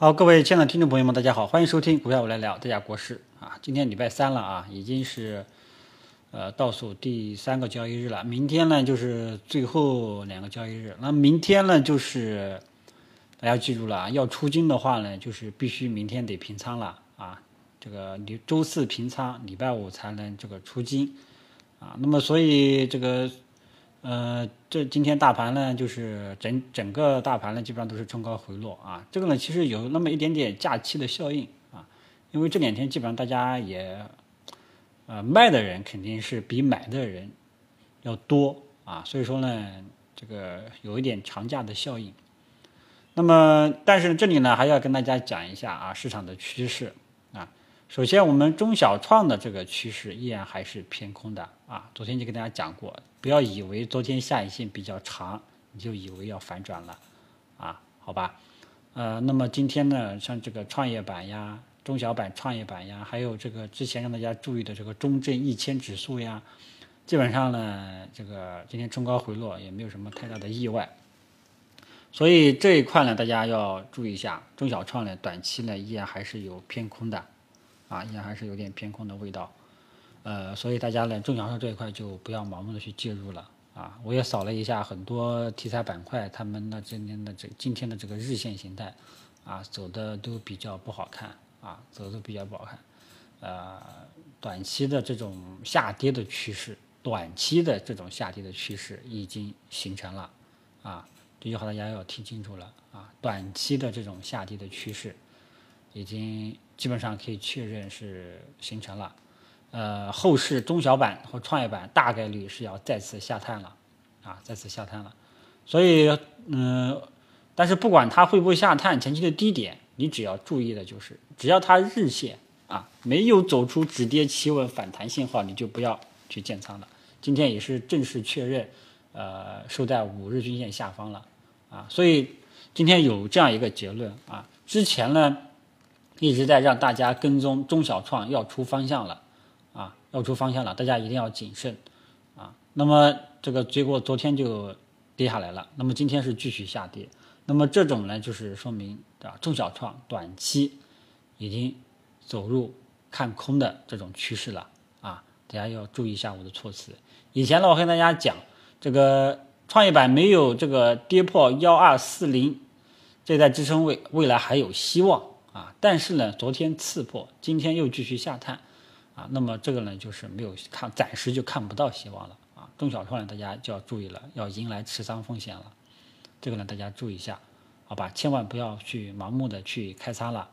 好，各位亲爱的听众朋友们，大家好，欢迎收听股票我来聊，大家国事啊。今天礼拜三了啊，已经是呃倒数第三个交易日了。明天呢就是最后两个交易日，那明天呢就是大家记住了啊，要出金的话呢，就是必须明天得平仓了啊。这个你周四平仓，礼拜五才能这个出金啊。那么所以这个。呃，这今天大盘呢，就是整整个大盘呢，基本上都是冲高回落啊。这个呢，其实有那么一点点假期的效应啊，因为这两天基本上大家也，呃，卖的人肯定是比买的人要多啊，所以说呢，这个有一点长假的效应。那么，但是这里呢，还要跟大家讲一下啊，市场的趋势啊。首先，我们中小创的这个趋势依然还是偏空的啊。昨天就跟大家讲过，不要以为昨天下影线比较长，你就以为要反转了啊？好吧？呃，那么今天呢，像这个创业板呀、中小板创业板呀，还有这个之前让大家注意的这个中证一千指数呀，基本上呢，这个今天冲高回落也没有什么太大的意外。所以这一块呢，大家要注意一下，中小创呢，短期呢依然还是有偏空的。啊，依然还是有点偏空的味道，呃，所以大家呢，中小创这一块就不要盲目的去介入了啊。我也扫了一下很多题材板块，他们的今天的这今天的这个日线形态，啊，走的都比较不好看啊，走的比较不好看，呃，短期的这种下跌的趋势，短期的这种下跌的趋势已经形成了啊，这句话大家要听清楚了啊，短期的这种下跌的趋势已经。基本上可以确认是形成了，呃，后市中小板和创业板大概率是要再次下探了，啊，再次下探了，所以，嗯，但是不管它会不会下探前期的低点，你只要注意的就是，只要它日线啊没有走出止跌企稳反弹信号，你就不要去建仓了。今天也是正式确认，呃，收在五日均线下方了，啊，所以今天有这样一个结论啊，之前呢。一直在让大家跟踪中小创要出方向了，啊，要出方向了，大家一定要谨慎，啊，那么这个结果昨天就跌下来了，那么今天是继续下跌，那么这种呢就是说明啊中小创短期已经走入看空的这种趋势了，啊，大家要注意一下我的措辞。以前呢我跟大家讲，这个创业板没有这个跌破幺二四零这带支撑位，未来还有希望。啊，但是呢，昨天刺破，今天又继续下探，啊，那么这个呢，就是没有看，暂时就看不到希望了啊。中小创呢，大家就要注意了，要迎来持仓风险了，这个呢，大家注意一下，好吧？千万不要去盲目的去开仓了，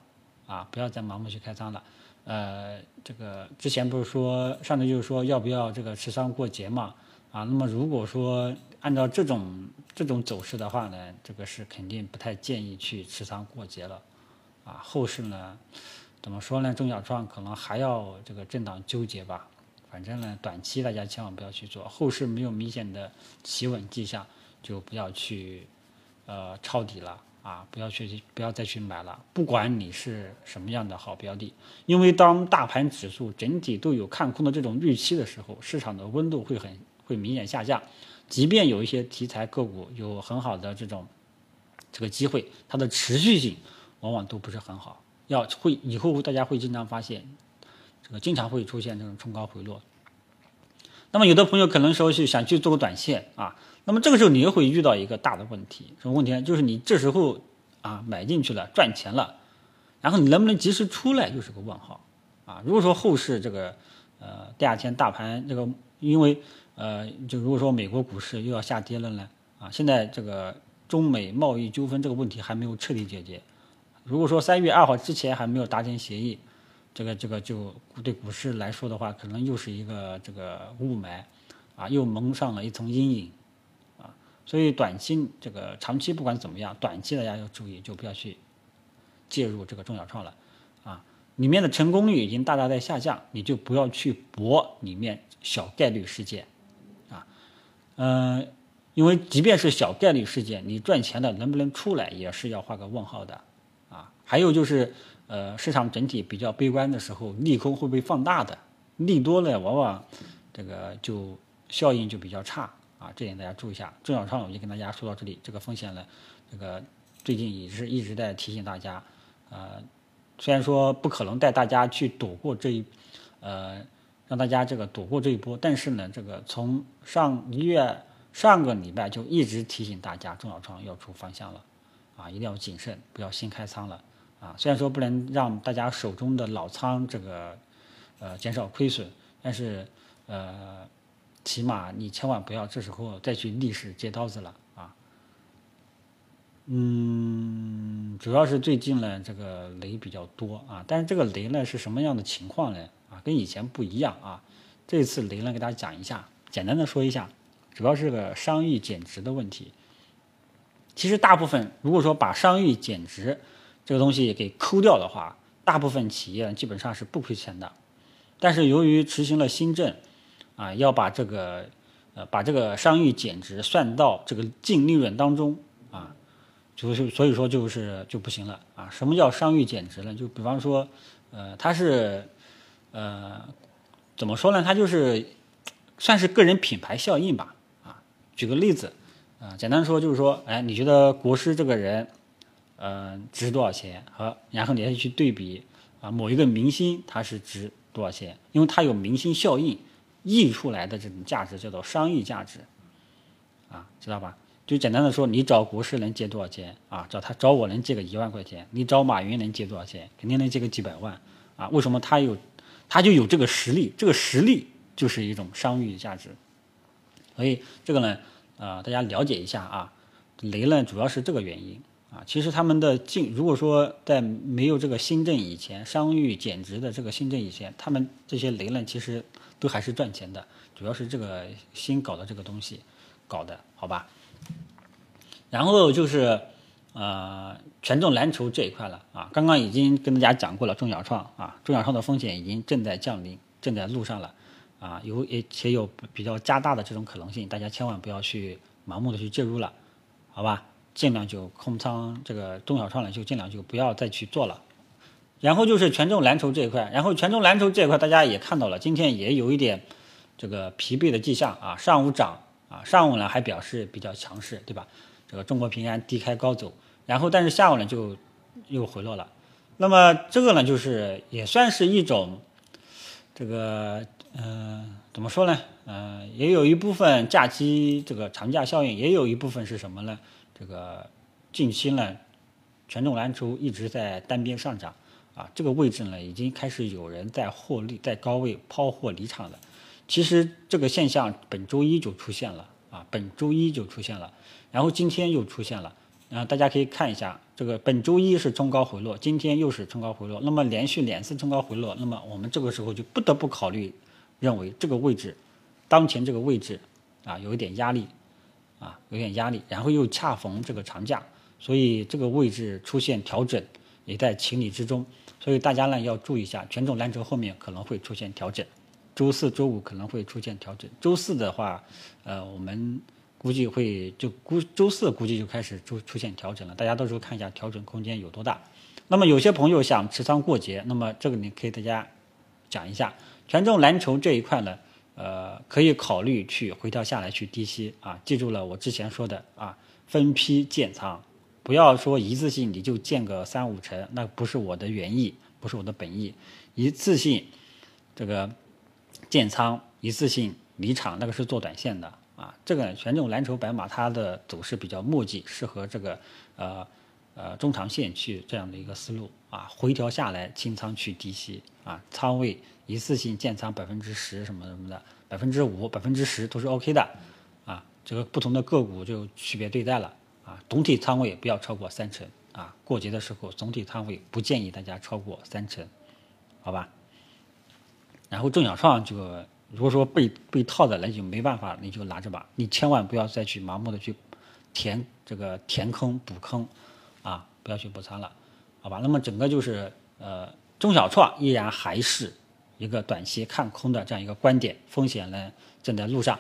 啊，不要再盲目去开仓了。呃，这个之前不是说上头就是说要不要这个持仓过节嘛？啊，那么如果说按照这种这种走势的话呢，这个是肯定不太建议去持仓过节了。啊，后市呢，怎么说呢？中小创可能还要这个震荡纠结吧。反正呢，短期大家千万不要去做，后市没有明显的企稳迹象，就不要去呃抄底了啊！不要去，不要再去买了。不管你是什么样的好标的，因为当大盘指数整体都有看空的这种预期的时候，市场的温度会很会明显下降。即便有一些题材个股有很好的这种这个机会，它的持续性。往往都不是很好，要会以后大家会经常发现，这个经常会出现这种冲高回落。那么有的朋友可能说是想去做个短线啊，那么这个时候你又会遇到一个大的问题，什么问题呢？就是你这时候啊买进去了赚钱了，然后你能不能及时出来又是个问号啊。如果说后市这个呃第二天大盘这个因为呃就如果说美国股市又要下跌了呢啊，现在这个中美贸易纠纷这个问题还没有彻底解决。如果说三月二号之前还没有达成协议，这个这个就对股市来说的话，可能又是一个这个雾霾，啊，又蒙上了一层阴影，啊，所以短期这个长期不管怎么样，短期大家要注意，就不要去介入这个中小创了，啊，里面的成功率已经大大在下降，你就不要去搏里面小概率事件，啊，嗯，因为即便是小概率事件，你赚钱的能不能出来，也是要画个问号的。啊还有就是，呃，市场整体比较悲观的时候，利空会被放大的，利多呢，往往这个就效应就比较差啊，这点大家注意一下。中小创我就跟大家说到这里，这个风险呢，这个最近也是一直在提醒大家，呃，虽然说不可能带大家去躲过这一，呃，让大家这个躲过这一波，但是呢，这个从上一月上个礼拜就一直提醒大家中小创要出方向了，啊，一定要谨慎，不要新开仓了，啊，虽然说不能让大家手中的老仓这个呃减少亏损，但是呃，起码你千万不要这时候再去逆势接刀子了。嗯，主要是最近呢，这个雷比较多啊，但是这个雷呢是什么样的情况呢？啊，跟以前不一样啊。这次雷呢，给大家讲一下，简单的说一下，主要是个商誉减值的问题。其实大部分如果说把商誉减值这个东西给抠掉的话，大部分企业基本上是不亏钱的。但是由于执行了新政，啊，要把这个呃把这个商誉减值算到这个净利润当中啊。就是所以说就是就不行了啊！什么叫商誉减值呢？就比方说，呃，它是，呃，怎么说呢？它就是算是个人品牌效应吧啊！举个例子啊，简单说就是说，哎，你觉得国师这个人，呃，值多少钱？和然后你再去对比啊，某一个明星他是值多少钱？因为他有明星效应溢出来的这种价值叫做商誉价值啊，知道吧？就简单的说，你找国师能借多少钱啊？找他找我能借个一万块钱，你找马云能借多少钱？肯定能借个几百万啊！为什么他有，他就有这个实力？这个实力就是一种商誉价值。所以这个呢，啊，大家了解一下啊。雷呢，主要是这个原因啊。其实他们的进，如果说在没有这个新政以前，商誉减值的这个新政以前，他们这些雷呢，其实都还是赚钱的。主要是这个新搞的这个东西搞的，好吧？然后就是，呃，权重蓝筹这一块了啊。刚刚已经跟大家讲过了，中小创啊，中小创的风险已经正在降临，正在路上了啊，有也且有比较加大的这种可能性，大家千万不要去盲目的去介入了，好吧？尽量就空仓这个中小创呢，就尽量就不要再去做了。然后就是权重蓝筹这一块，然后权重蓝筹这一块大家也看到了，今天也有一点这个疲惫的迹象啊，上午涨。啊，上午呢还表示比较强势，对吧？这个中国平安低开高走，然后但是下午呢就又回落了。那么这个呢就是也算是一种这个嗯怎么说呢？呃，也有一部分假期这个长假效应，也有一部分是什么呢？这个近期呢权重蓝筹一直在单边上涨啊，这个位置呢已经开始有人在获利，在高位抛货离场了。其实这个现象本周一就出现了啊，本周一就出现了，然后今天又出现了，啊，大家可以看一下，这个本周一是冲高回落，今天又是冲高回落，那么连续两次冲高回落，那么我们这个时候就不得不考虑，认为这个位置，当前这个位置啊有一点压力，啊有点压力，然后又恰逢这个长假，所以这个位置出现调整也在情理之中，所以大家呢要注意一下，权重蓝筹后面可能会出现调整。周四周五可能会出现调整，周四的话，呃，我们估计会就估周四估计就开始出出现调整了，大家到时候看一下调整空间有多大。那么有些朋友想持仓过节，那么这个你可以大家讲一下，权重蓝筹这一块呢，呃，可以考虑去回调下来去低吸啊，记住了我之前说的啊，分批建仓，不要说一次性你就建个三五成，那不是我的原意，不是我的本意，一次性这个。建仓一次性离场，那个是做短线的啊。这个权重蓝筹白马它的走势比较墨迹，适合这个呃呃中长线去这样的一个思路啊。回调下来清仓去低吸啊，仓位一次性建仓百分之十什么什么的，百分之五、百分之十都是 OK 的啊。这个不同的个股就区别对待了啊。总体仓位不要超过三成啊。过节的时候总体仓位不建议大家超过三成，好吧？然后中小创就如果说被被套的，那就没办法，你就拿着吧。你千万不要再去盲目的去填这个填坑补坑啊，不要去补仓了，好吧？那么整个就是呃，中小创依然还是一个短期看空的这样一个观点，风险呢正在路上。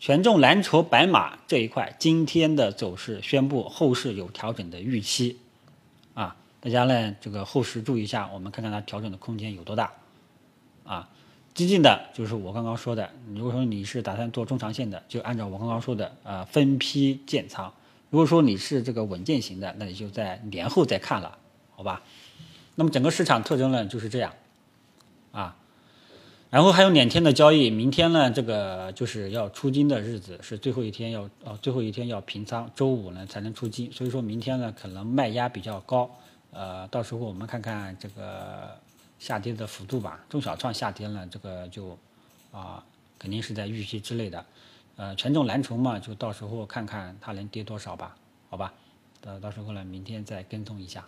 权重蓝筹白马这一块，今天的走势宣布后市有调整的预期啊，大家呢这个后市注意一下，我们看看它调整的空间有多大啊。激进的就是我刚刚说的，如果说你是打算做中长线的，就按照我刚刚说的，呃，分批建仓。如果说你是这个稳健型的，那你就在年后再看了，好吧？那么整个市场特征呢就是这样，啊，然后还有两天的交易，明天呢这个就是要出金的日子，是最后一天要哦最后一天要平仓，周五呢才能出金，所以说明天呢可能卖压比较高，呃，到时候我们看看这个下跌的幅度吧，中小创下跌了，这个就啊肯定是在预期之内的。呃，权重蓝筹嘛，就到时候看看它能跌多少吧，好吧？到到时候呢，明天再跟踪一下，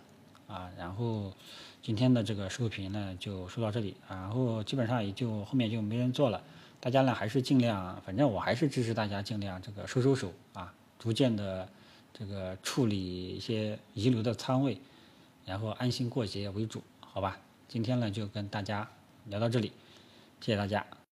啊，然后今天的这个收评呢就说到这里，然后基本上也就后面就没人做了，大家呢还是尽量，反正我还是支持大家尽量这个收收手啊，逐渐的这个处理一些遗留的仓位，然后安心过节为主，好吧？今天呢就跟大家聊到这里，谢谢大家。